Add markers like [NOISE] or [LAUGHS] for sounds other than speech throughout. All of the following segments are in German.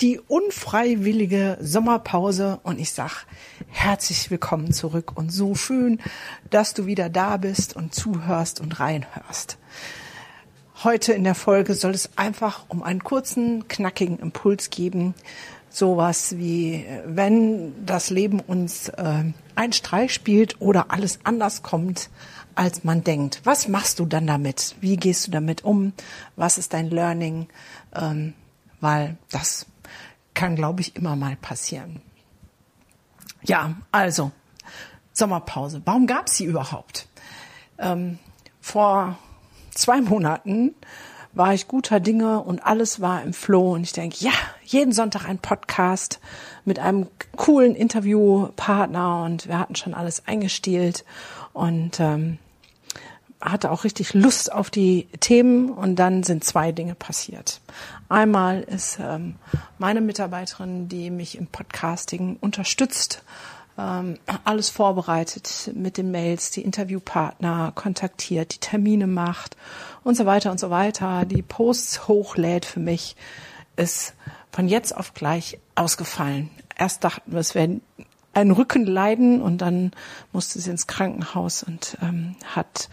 die unfreiwillige Sommerpause und ich sag herzlich willkommen zurück und so schön, dass du wieder da bist und zuhörst und reinhörst. Heute in der Folge soll es einfach um einen kurzen, knackigen Impuls geben. Sowas wie, wenn das Leben uns äh, einen Streich spielt oder alles anders kommt, als man denkt. Was machst du dann damit? Wie gehst du damit um? Was ist dein Learning? Ähm, weil das kann, glaube ich, immer mal passieren. Ja, also Sommerpause. Warum gab es sie überhaupt? Ähm, vor zwei Monaten war ich guter Dinge und alles war im Flow und ich denke, ja, jeden Sonntag ein Podcast mit einem coolen Interviewpartner und wir hatten schon alles eingestielt und ähm, hatte auch richtig Lust auf die Themen und dann sind zwei Dinge passiert. Einmal ist ähm, meine Mitarbeiterin, die mich im Podcasting unterstützt, ähm, alles vorbereitet mit den Mails, die Interviewpartner kontaktiert, die Termine macht und so weiter und so weiter, die Posts hochlädt für mich, ist von jetzt auf gleich ausgefallen. Erst dachten wir, es wäre ein Rückenleiden und dann musste sie ins Krankenhaus und ähm, hat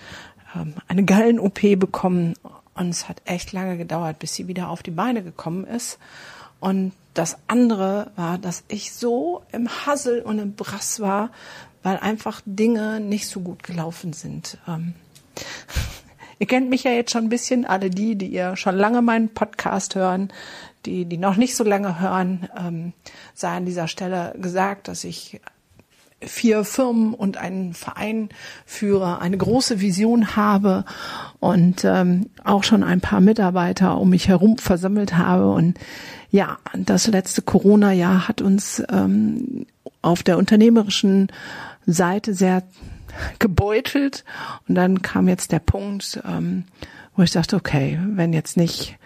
eine Gallen-OP bekommen und es hat echt lange gedauert, bis sie wieder auf die Beine gekommen ist. Und das andere war, dass ich so im Hassel und im Brass war, weil einfach Dinge nicht so gut gelaufen sind. Ähm, [LAUGHS] ihr kennt mich ja jetzt schon ein bisschen, alle die, die ihr schon lange meinen Podcast hören, die, die noch nicht so lange hören, ähm, sei an dieser Stelle gesagt, dass ich vier Firmen und einen Verein führe, eine große Vision habe und ähm, auch schon ein paar Mitarbeiter um mich herum versammelt habe. Und ja, das letzte Corona-Jahr hat uns ähm, auf der unternehmerischen Seite sehr gebeutelt. Und dann kam jetzt der Punkt, ähm, wo ich dachte, okay, wenn jetzt nicht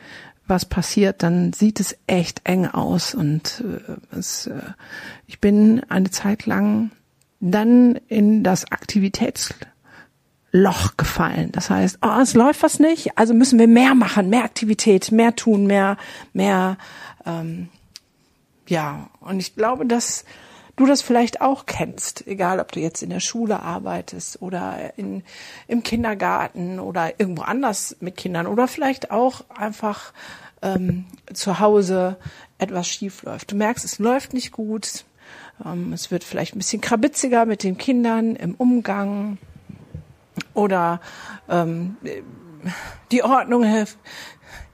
was passiert, dann sieht es echt eng aus. Und äh, es, äh, ich bin eine Zeit lang dann in das Aktivitätsloch gefallen. Das heißt, oh, es läuft was nicht, also müssen wir mehr machen, mehr Aktivität, mehr tun, mehr, mehr, ähm, ja. Und ich glaube, dass du das vielleicht auch kennst, egal ob du jetzt in der Schule arbeitest oder in, im Kindergarten oder irgendwo anders mit Kindern oder vielleicht auch einfach ähm, zu Hause etwas schief läuft. Du merkst, es läuft nicht gut, ähm, es wird vielleicht ein bisschen krabitziger mit den Kindern im Umgang oder ähm, die Ordnung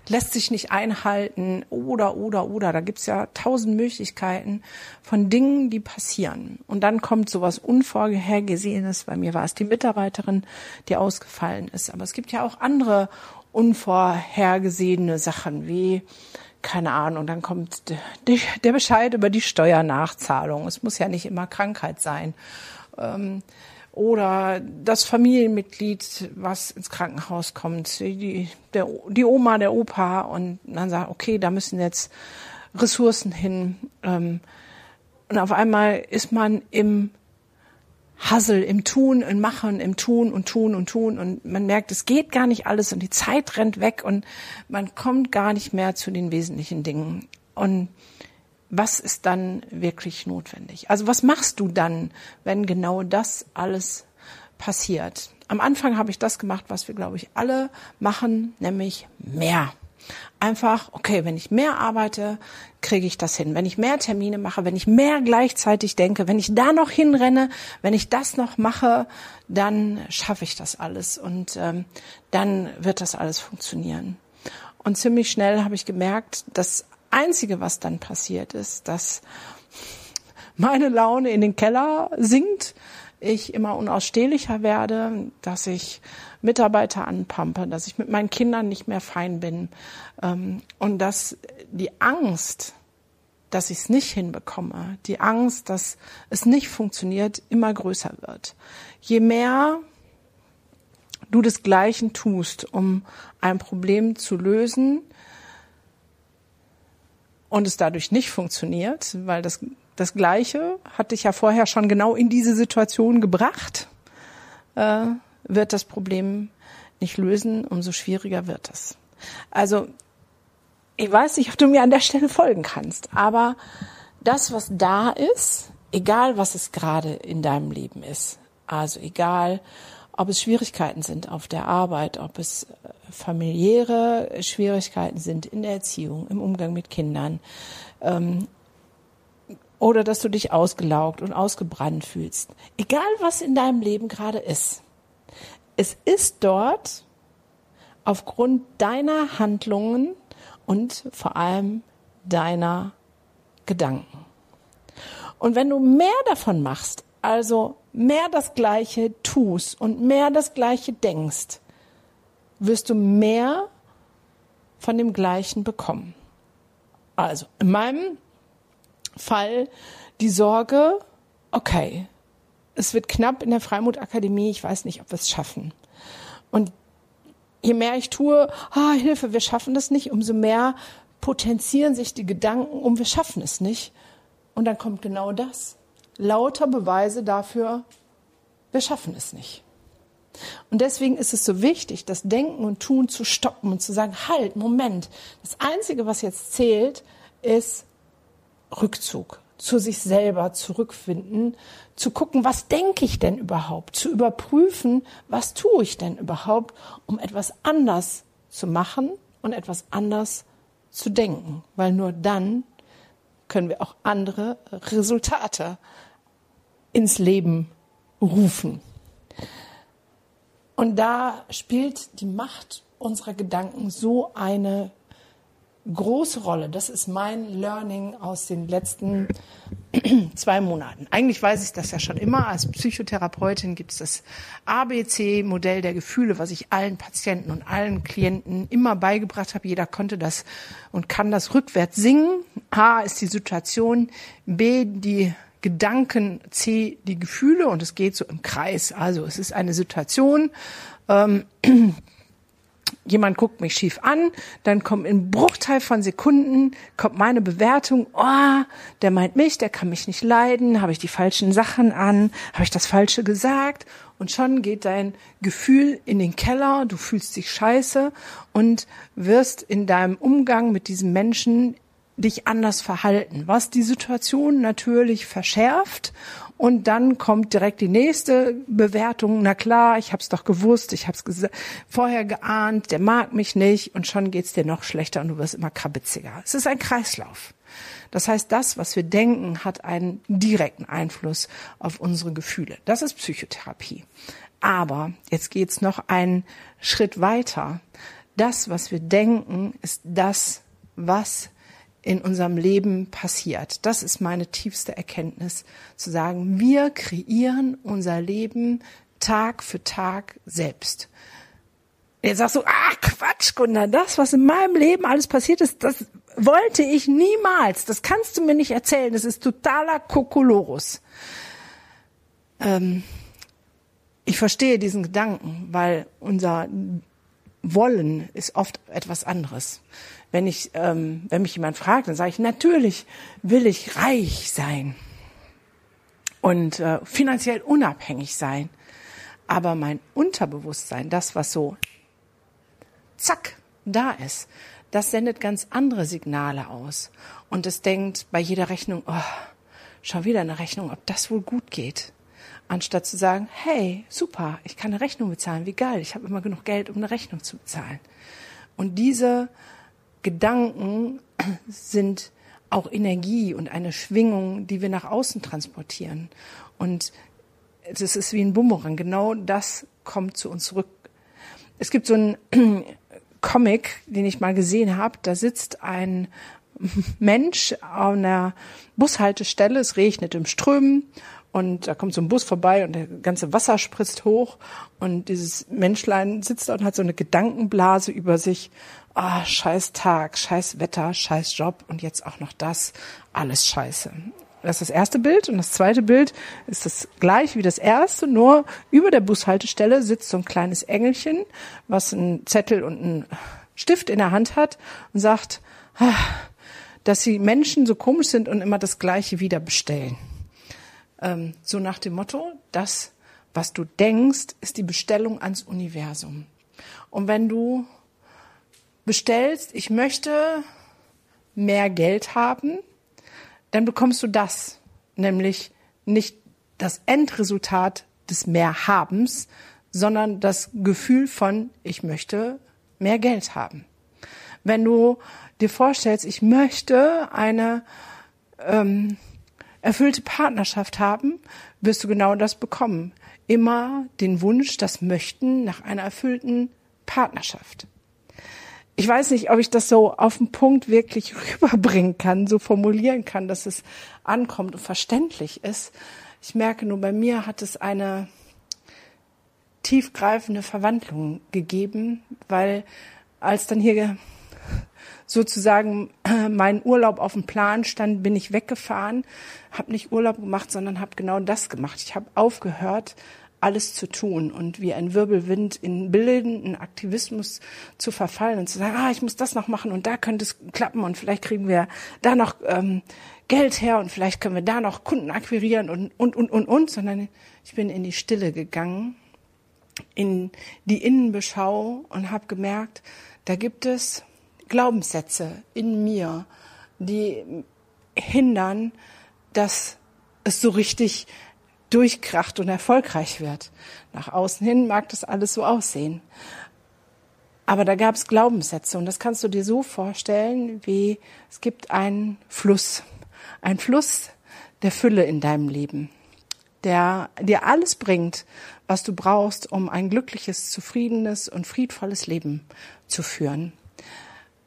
lässt sich nicht einhalten oder, oder, oder. Da gibt's ja tausend Möglichkeiten von Dingen, die passieren. Und dann kommt sowas Unvorhergesehenes. Bei mir war es die Mitarbeiterin, die ausgefallen ist. Aber es gibt ja auch andere unvorhergesehene Sachen wie keine Ahnung, dann kommt der Bescheid über die Steuernachzahlung. Es muss ja nicht immer Krankheit sein. Ähm, oder das Familienmitglied, was ins Krankenhaus kommt, die, der, die Oma, der Opa und dann sagt, okay, da müssen jetzt Ressourcen hin. Ähm, und auf einmal ist man im Hassel, im Tun, im Machen, im Tun und Tun und Tun und man merkt, es geht gar nicht alles und die Zeit rennt weg und man kommt gar nicht mehr zu den wesentlichen Dingen. Und was ist dann wirklich notwendig? Also was machst du dann, wenn genau das alles passiert? Am Anfang habe ich das gemacht, was wir, glaube ich, alle machen, nämlich mehr einfach, okay, wenn ich mehr arbeite, kriege ich das hin. Wenn ich mehr Termine mache, wenn ich mehr gleichzeitig denke, wenn ich da noch hinrenne, wenn ich das noch mache, dann schaffe ich das alles und ähm, dann wird das alles funktionieren. Und ziemlich schnell habe ich gemerkt, das Einzige, was dann passiert ist, dass meine Laune in den Keller sinkt, ich immer unausstehlicher werde, dass ich Mitarbeiter anpampe, dass ich mit meinen Kindern nicht mehr fein bin ähm, und dass die Angst dass ich es nicht hinbekomme, die Angst, dass es nicht funktioniert, immer größer wird. Je mehr du das Gleiche tust, um ein Problem zu lösen und es dadurch nicht funktioniert, weil das, das Gleiche hat dich ja vorher schon genau in diese Situation gebracht, äh, wird das Problem nicht lösen, umso schwieriger wird es. Also ich weiß nicht, ob du mir an der Stelle folgen kannst, aber das, was da ist, egal was es gerade in deinem Leben ist, also egal, ob es Schwierigkeiten sind auf der Arbeit, ob es äh, familiäre Schwierigkeiten sind in der Erziehung, im Umgang mit Kindern, ähm, oder dass du dich ausgelaugt und ausgebrannt fühlst. Egal was in deinem Leben gerade ist. Es ist dort aufgrund deiner Handlungen und vor allem deiner Gedanken. Und wenn du mehr davon machst, also mehr das Gleiche tust und mehr das Gleiche denkst, wirst du mehr von dem Gleichen bekommen. Also in meinem Fall die Sorge, okay, es wird knapp in der Freimutakademie, ich weiß nicht, ob wir es schaffen. Und je mehr ich tue, ah, Hilfe, wir schaffen das nicht, umso mehr potenzieren sich die Gedanken um, wir schaffen es nicht. Und dann kommt genau das. Lauter Beweise dafür, wir schaffen es nicht. Und deswegen ist es so wichtig, das Denken und Tun zu stoppen und zu sagen, halt, Moment, das Einzige, was jetzt zählt, ist Rückzug zu sich selber zurückfinden, zu gucken, was denke ich denn überhaupt, zu überprüfen, was tue ich denn überhaupt, um etwas anders zu machen und etwas anders zu denken, weil nur dann können wir auch andere Resultate ins Leben rufen. Und da spielt die Macht unserer Gedanken so eine große Rolle. Das ist mein Learning aus den letzten [CLEARS THROAT] zwei Monaten. Eigentlich weiß ich das ja schon immer. Als Psychotherapeutin gibt es das ABC-Modell der Gefühle, was ich allen Patienten und allen Klienten immer beigebracht habe. Jeder konnte das und kann das rückwärts singen. A ist die Situation, B die Gedanken, C die Gefühle und es geht so im Kreis. Also es ist eine Situation. Ähm, [CLEARS THROAT] jemand guckt mich schief an, dann kommt in Bruchteil von Sekunden kommt meine Bewertung, oh, der meint mich, der kann mich nicht leiden, habe ich die falschen Sachen an, habe ich das falsche gesagt? Und schon geht dein Gefühl in den Keller, du fühlst dich scheiße und wirst in deinem Umgang mit diesem Menschen dich anders verhalten, was die Situation natürlich verschärft und dann kommt direkt die nächste Bewertung. Na klar, ich habe es doch gewusst, ich habe es vorher geahnt, der mag mich nicht und schon geht's dir noch schlechter und du wirst immer krabitziger. Es ist ein Kreislauf. Das heißt, das, was wir denken, hat einen direkten Einfluss auf unsere Gefühle. Das ist Psychotherapie. Aber jetzt geht's noch einen Schritt weiter. Das, was wir denken, ist das, was in unserem Leben passiert. Das ist meine tiefste Erkenntnis, zu sagen, wir kreieren unser Leben Tag für Tag selbst. Jetzt sagst du, ah, Quatsch, Gunnar, das, was in meinem Leben alles passiert ist, das wollte ich niemals. Das kannst du mir nicht erzählen. Das ist totaler Kokolorus. Ähm, ich verstehe diesen Gedanken, weil unser Wollen ist oft etwas anderes wenn ich, ähm, wenn mich jemand fragt, dann sage ich, natürlich will ich reich sein und äh, finanziell unabhängig sein. Aber mein Unterbewusstsein, das, was so zack da ist, das sendet ganz andere Signale aus. Und es denkt bei jeder Rechnung, oh, schon wieder eine Rechnung, ob das wohl gut geht. Anstatt zu sagen, hey, super, ich kann eine Rechnung bezahlen, wie geil, ich habe immer genug Geld, um eine Rechnung zu bezahlen. Und diese Gedanken [CLEARS THROAT] sind auch Energie und eine Schwingung, die wir nach außen transportieren. Und das ist wie ein Bumerang. Genau das kommt zu uns zurück. Es gibt so einen [CLEARS THROAT] Comic, den ich mal gesehen habe. Da sitzt ein [LAUGHS] Mensch an einer Bushaltestelle. Es regnet im Strömen Und da kommt so ein Bus vorbei und der ganze Wasser spritzt hoch und dieses Menschlein sitzt da und hat so eine Gedankenblase über sich. Ah, scheiß Tag, scheiß Wetter, scheiß Job und jetzt auch noch das. Alles scheiße. Das ist das erste Bild und das zweite Bild ist das gleich wie das erste, nur über der Bushaltestelle sitzt so ein kleines Engelchen, was einen Zettel und einen Stift in der Hand hat und sagt, ah, dass die Menschen so komisch sind und immer das Gleiche wieder bestellen. Ähm, so nach dem Motto, das, was du denkst, ist die Bestellung ans Universum. Und wenn du bestellst, ich möchte mehr Geld haben, dann bekommst du das, nämlich nicht das Endresultat des Mehrhabens, sondern das Gefühl von, ich möchte mehr Geld haben. Wenn du dir vorstellst, ich möchte eine ähm, erfüllte Partnerschaft haben, wirst du genau das bekommen. Immer den Wunsch, das Möchten nach einer erfüllten Partnerschaft. Ich weiß nicht, ob ich das so auf den Punkt wirklich [LAUGHS] rüberbringen kann, so formulieren kann, dass es ankommt und verständlich ist. Ich merke nur, bei mir hat es eine tiefgreifende Verwandlung gegeben, weil als dann hier sozusagen [CLEARS THROAT] äh, mein Urlaub auf dem Plan stand, bin ich weggefahren, habe nicht Urlaub gemacht, sondern habe genau das gemacht. Ich habe aufgehört, alles zu tun und wie ein Wirbelwind in bildenden Aktivismus zu verfallen und zu sagen, ah, ich muss das noch machen und da könnte es klappen und vielleicht kriegen wir da noch ähm, Geld her und vielleicht können wir da noch Kunden akquirieren und, und, und, und, und, sondern ich bin in die Stille gegangen, in die Innenbeschau und habe gemerkt, da gibt es Glaubenssätze in mir, die hindern, dass es so richtig durchkracht und erfolgreich wird. Nach außen hin mag das alles so aussehen. Aber da gab es Glaubenssätze und das kannst du dir so vorstellen, wie es gibt einen Fluss, ein Fluss der Fülle in deinem Leben, der dir alles bringt, was du brauchst, um ein glückliches, zufriedenes und friedvolles Leben zu führen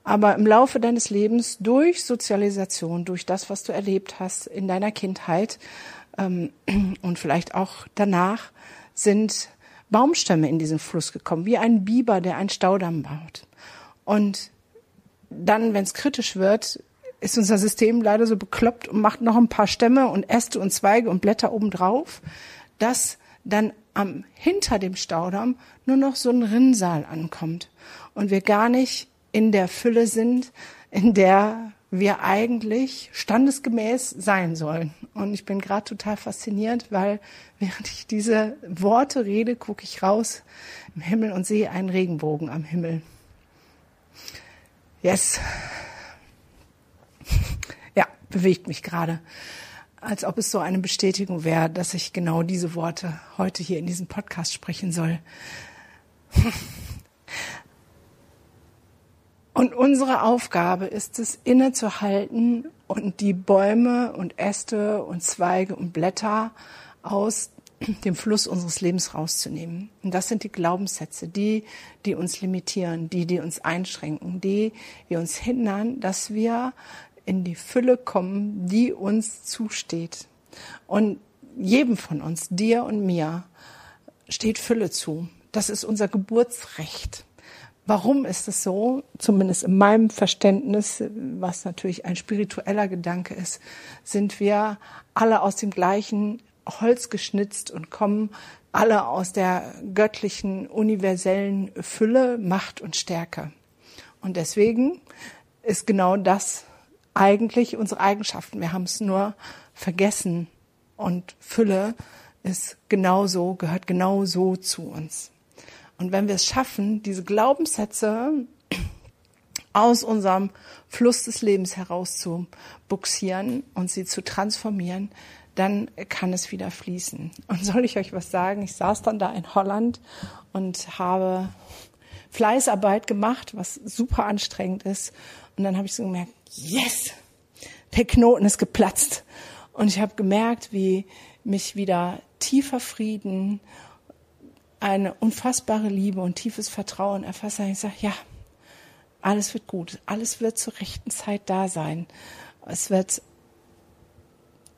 aber im Laufe deines Lebens durch Sozialisation, durch das, was du erlebt hast in deiner Kindheit ähm, [CLEARS THROAT] und vielleicht auch danach, sind Baumstämme in diesen Fluss gekommen, wie ein Biber, der einen Staudamm baut. Und dann, wenn es kritisch wird, ist unser System leider so bekloppt und macht noch ein paar Stämme und Äste und Zweige und Blätter obendrauf, dass dann am hinter dem Staudamm nur noch so ein Rinnsal ankommt und wir gar nicht in der Fülle sind, in der wir eigentlich standesgemäß sein sollen. Und ich bin gerade total fasziniert, weil während ich diese Worte rede, gucke ich raus im Himmel und sehe einen Regenbogen am Himmel. Yes. Ja, bewegt mich gerade. Als ob es so eine Bestätigung wäre, dass ich genau diese Worte heute hier in diesem Podcast sprechen soll. Und unsere Aufgabe ist es, innezuhalten und die Bäume und Äste und Zweige und Blätter aus dem Fluss unseres Lebens rauszunehmen. Und das sind die Glaubenssätze, die, die uns limitieren, die, die uns einschränken, die, die uns hindern, dass wir in die Fülle kommen, die uns zusteht. Und jedem von uns, dir und mir, steht Fülle zu. Das ist unser Geburtsrecht. Warum ist es so? Zumindest in meinem Verständnis, was natürlich ein spiritueller Gedanke ist, sind wir alle aus dem gleichen Holz geschnitzt und kommen alle aus der göttlichen, universellen Fülle, Macht und Stärke. Und deswegen ist genau das eigentlich unsere Eigenschaften. Wir haben es nur vergessen und Fülle ist genauso, gehört genauso zu uns. Und wenn wir es schaffen, diese Glaubenssätze aus unserem Fluss des Lebens heraus zu buxieren und sie zu transformieren, dann kann es wieder fließen. Und soll ich euch was sagen? Ich saß dann da in Holland und habe Fleißarbeit gemacht, was super anstrengend ist. Und dann habe ich so gemerkt, yes, der Knoten ist geplatzt. Und ich habe gemerkt, wie mich wieder tiefer Frieden eine unfassbare Liebe und tiefes Vertrauen erfasst habe. Ich sage, ja, alles wird gut, alles wird zur rechten Zeit da sein. Es wird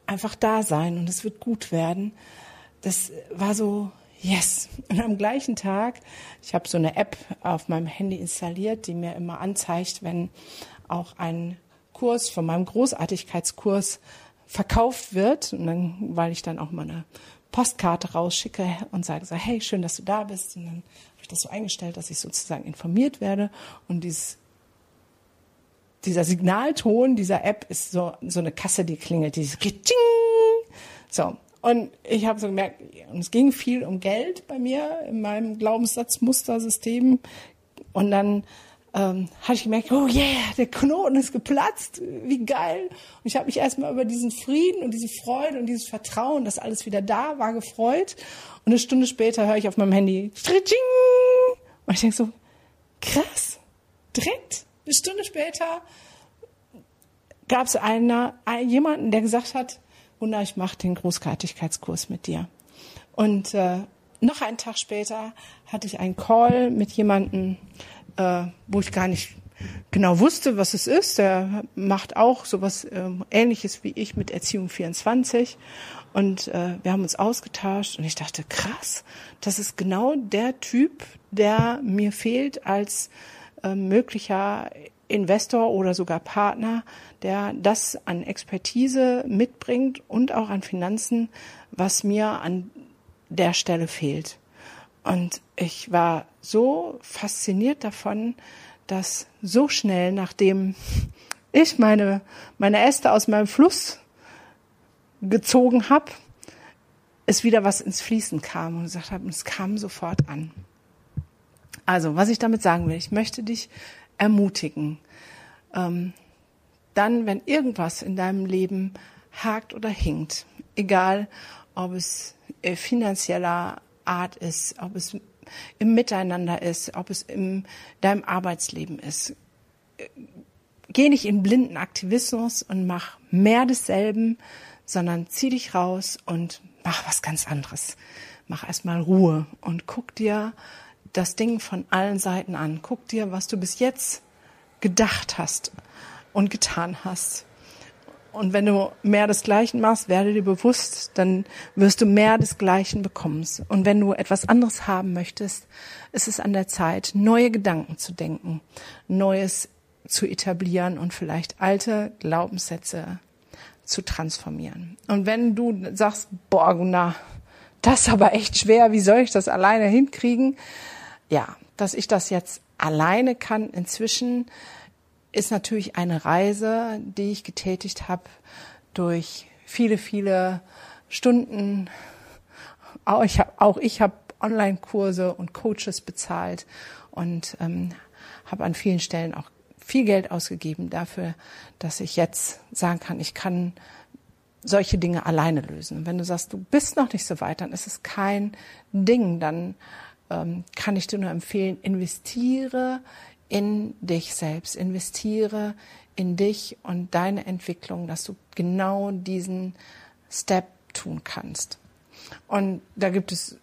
einfach da sein und es wird gut werden. Das war so, yes. Und am gleichen Tag, ich habe so eine App auf meinem Handy installiert, die mir immer anzeigt, wenn auch ein Kurs von meinem Großartigkeitskurs verkauft wird. Und dann, weil ich dann auch mal eine Postkarte rausschicke und sage so, hey, schön, dass du da bist. Und dann habe ich das so eingestellt, dass ich sozusagen informiert werde. Und dieses, dieser Signalton dieser App ist so, so eine Kasse, die klingelt, dieses Kitsching. So. Und ich habe so gemerkt, es ging viel um Geld bei mir in meinem Glaubenssatzmustersystem. Und dann ähm, hatte ich gemerkt, oh yeah, der Knoten ist geplatzt, wie geil. Und ich habe mich erstmal über diesen Frieden und diese Freude und dieses Vertrauen, dass alles wieder da war, gefreut. Und eine Stunde später höre ich auf meinem Handy, Stritching! und ich denke so, krass, direkt, eine Stunde später gab es einer, jemanden, der gesagt hat, Wunder, ich mache den Großartigkeitskurs mit dir. Und äh, noch einen Tag später hatte ich einen Call mit jemandem, äh, wo ich gar nicht genau wusste, was es ist. Der macht auch sowas äh, Ähnliches wie ich mit Erziehung 24. Und äh, wir haben uns ausgetauscht und ich dachte, krass, das ist genau der Typ, der mir fehlt als äh, möglicher Investor oder sogar Partner, der das an Expertise mitbringt und auch an Finanzen, was mir an der Stelle fehlt. Und ich war so fasziniert davon, dass so schnell, nachdem ich meine, meine Äste aus meinem Fluss gezogen habe, es wieder was ins Fließen kam und gesagt habe, es kam sofort an. Also, was ich damit sagen will, ich möchte dich ermutigen, ähm, dann, wenn irgendwas in deinem Leben hakt oder hinkt, egal ob es äh, finanzieller Art ist, ob es im Miteinander ist, ob es in deinem Arbeitsleben ist. Geh nicht in blinden Aktivismus und mach mehr desselben, sondern zieh dich raus und mach was ganz anderes. Mach erstmal Ruhe und guck dir das Ding von allen Seiten an. Guck dir, was du bis jetzt gedacht hast und getan hast. Und wenn du mehr des Gleichen machst, werde dir bewusst, dann wirst du mehr des Gleichen bekommen. Und wenn du etwas anderes haben möchtest, ist es an der Zeit, neue Gedanken zu denken, Neues zu etablieren und vielleicht alte Glaubenssätze zu transformieren. Und wenn du sagst, boah, Gunnar, das ist aber echt schwer, wie soll ich das alleine hinkriegen? Ja, dass ich das jetzt alleine kann inzwischen, ist natürlich eine Reise, die ich getätigt habe durch viele, viele Stunden. Auch ich habe auch Online-Kurse und Coaches bezahlt und ähm, habe an vielen Stellen auch viel Geld ausgegeben dafür, dass ich jetzt sagen kann, ich kann solche Dinge alleine lösen. Wenn du sagst, du bist noch nicht so weit, dann ist es kein Ding. Dann ähm, kann ich dir nur empfehlen, investiere in dich selbst, investiere in dich und deine Entwicklung, dass du genau diesen Step tun kannst. Und da gibt es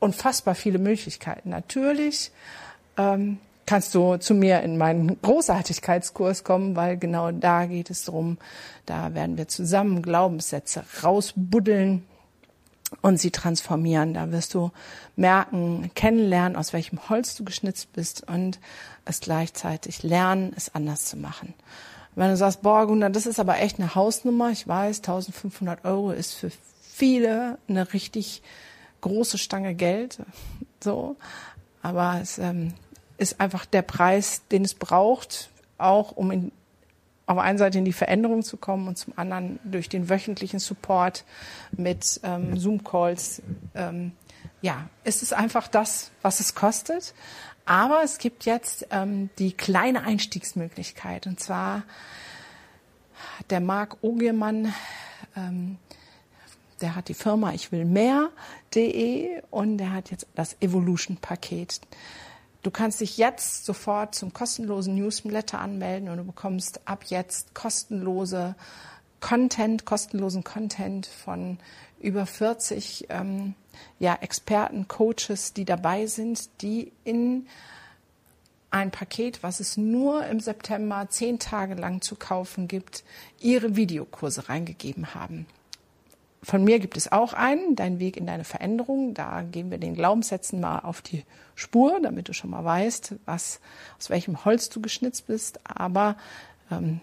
unfassbar viele Möglichkeiten. Natürlich ähm, kannst du zu mir in meinen Großartigkeitskurs kommen, weil genau da geht es drum. Da werden wir zusammen Glaubenssätze rausbuddeln und sie transformieren. Da wirst du merken, kennenlernen, aus welchem Holz du geschnitzt bist und es gleichzeitig lernen, es anders zu machen. Wenn du sagst, boah, Gunnar, das ist aber echt eine Hausnummer, ich weiß, 1500 Euro ist für viele eine richtig große Stange Geld, so, aber es ähm, ist einfach der Preis, den es braucht, auch um in auf der einen Seite in die Veränderung zu kommen und zum anderen durch den wöchentlichen Support mit ähm, Zoom-Calls. Ähm, ja, ist es einfach das, was es kostet. Aber es gibt jetzt ähm, die kleine Einstiegsmöglichkeit. Und zwar der Marc Ogemann, ähm, der hat die Firma Ich will mehr.de und der hat jetzt das Evolution-Paket. Du kannst dich jetzt sofort zum kostenlosen Newsletter anmelden und du bekommst ab jetzt kostenlose Content, kostenlosen Content von über 40 ähm, ja, Experten, Coaches, die dabei sind, die in ein Paket, was es nur im September zehn Tage lang zu kaufen gibt, ihre Videokurse reingegeben haben. Von mir gibt es auch einen, Dein Weg in deine Veränderung. Da gehen wir den Glaubenssätzen mal auf die Spur, damit du schon mal weißt, was, aus welchem Holz du geschnitzt bist. Aber ähm,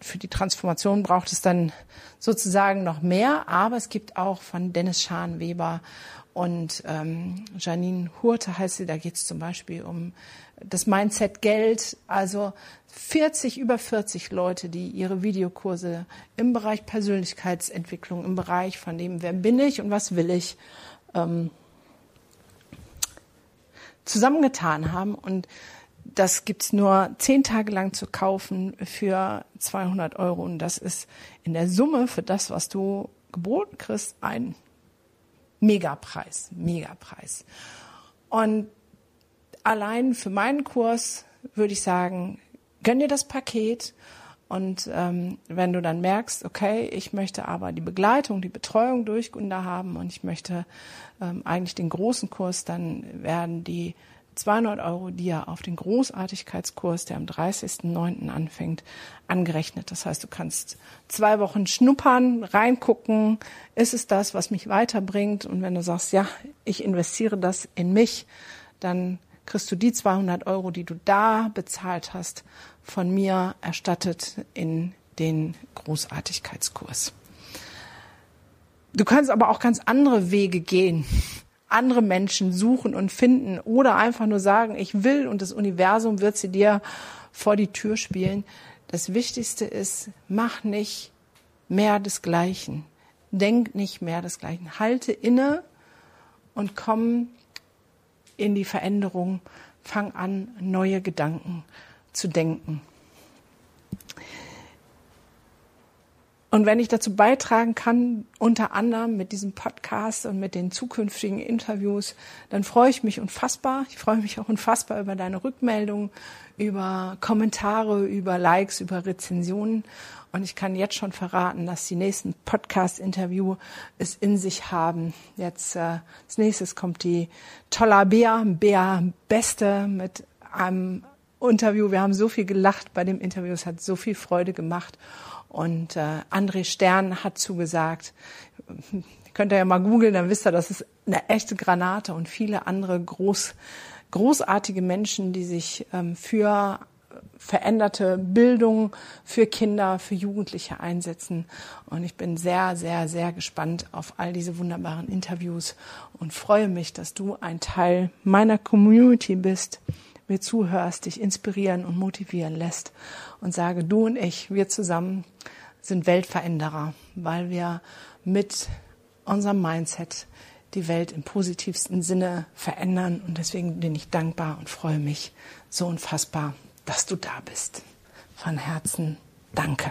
für die Transformation braucht es dann sozusagen noch mehr. Aber es gibt auch von Dennis Scharnweber und ähm, Janine Hurte heißt sie, da geht es zum Beispiel um das Mindset Geld. Also 40, über 40 Leute, die ihre Videokurse im Bereich Persönlichkeitsentwicklung, im Bereich von dem, wer bin ich und was will ich, ähm, zusammengetan haben. Und das gibt's nur zehn Tage lang zu kaufen für 200 Euro. Und das ist in der Summe für das, was du geboten kriegst, ein Megapreis, Megapreis. Und allein für meinen Kurs würde ich sagen, gönn dir das Paket. Und ähm, wenn du dann merkst, okay, ich möchte aber die Begleitung, die Betreuung durch Gunda haben und ich möchte ähm, eigentlich den großen Kurs, dann werden die 200 Euro, die ja auf den Großartigkeitskurs, der am 30.09. anfängt, angerechnet. Das heißt, du kannst zwei Wochen schnuppern, reingucken, ist es das, was mich weiterbringt? Und wenn du sagst, ja, ich investiere das in mich, dann kriegst du die 200 Euro, die du da bezahlt hast, von mir erstattet in den Großartigkeitskurs. Du kannst aber auch ganz andere Wege gehen andere Menschen suchen und finden oder einfach nur sagen, ich will und das Universum wird sie dir vor die Tür spielen. Das Wichtigste ist, mach nicht mehr desgleichen. Denk nicht mehr desgleichen. Halte inne und komm in die Veränderung. Fang an, neue Gedanken zu denken. Und wenn ich dazu beitragen kann, unter anderem mit diesem Podcast und mit den zukünftigen Interviews, dann freue ich mich unfassbar. Ich freue mich auch unfassbar über deine Rückmeldungen, über Kommentare, über Likes, über Rezensionen. Und ich kann jetzt schon verraten, dass die nächsten Podcast-Interview es in sich haben. Jetzt äh, als nächstes kommt die Tolla Bea, Bea Beste mit einem Interview. Wir haben so viel gelacht bei dem Interview. Es hat so viel Freude gemacht. Und äh, André Stern hat zugesagt, [LAUGHS] könnt ihr ja mal googeln, dann wisst ihr, das ist eine echte Granate und viele andere groß, großartige Menschen, die sich ähm, für veränderte Bildung für Kinder, für Jugendliche einsetzen. Und ich bin sehr, sehr, sehr gespannt auf all diese wunderbaren Interviews und freue mich, dass du ein Teil meiner Community bist mir zuhörst, dich inspirieren und motivieren lässt und sage, du und ich, wir zusammen sind Weltveränderer, weil wir mit unserem Mindset die Welt im positivsten Sinne verändern. Und deswegen bin ich dankbar und freue mich so unfassbar, dass du da bist. Von Herzen danke.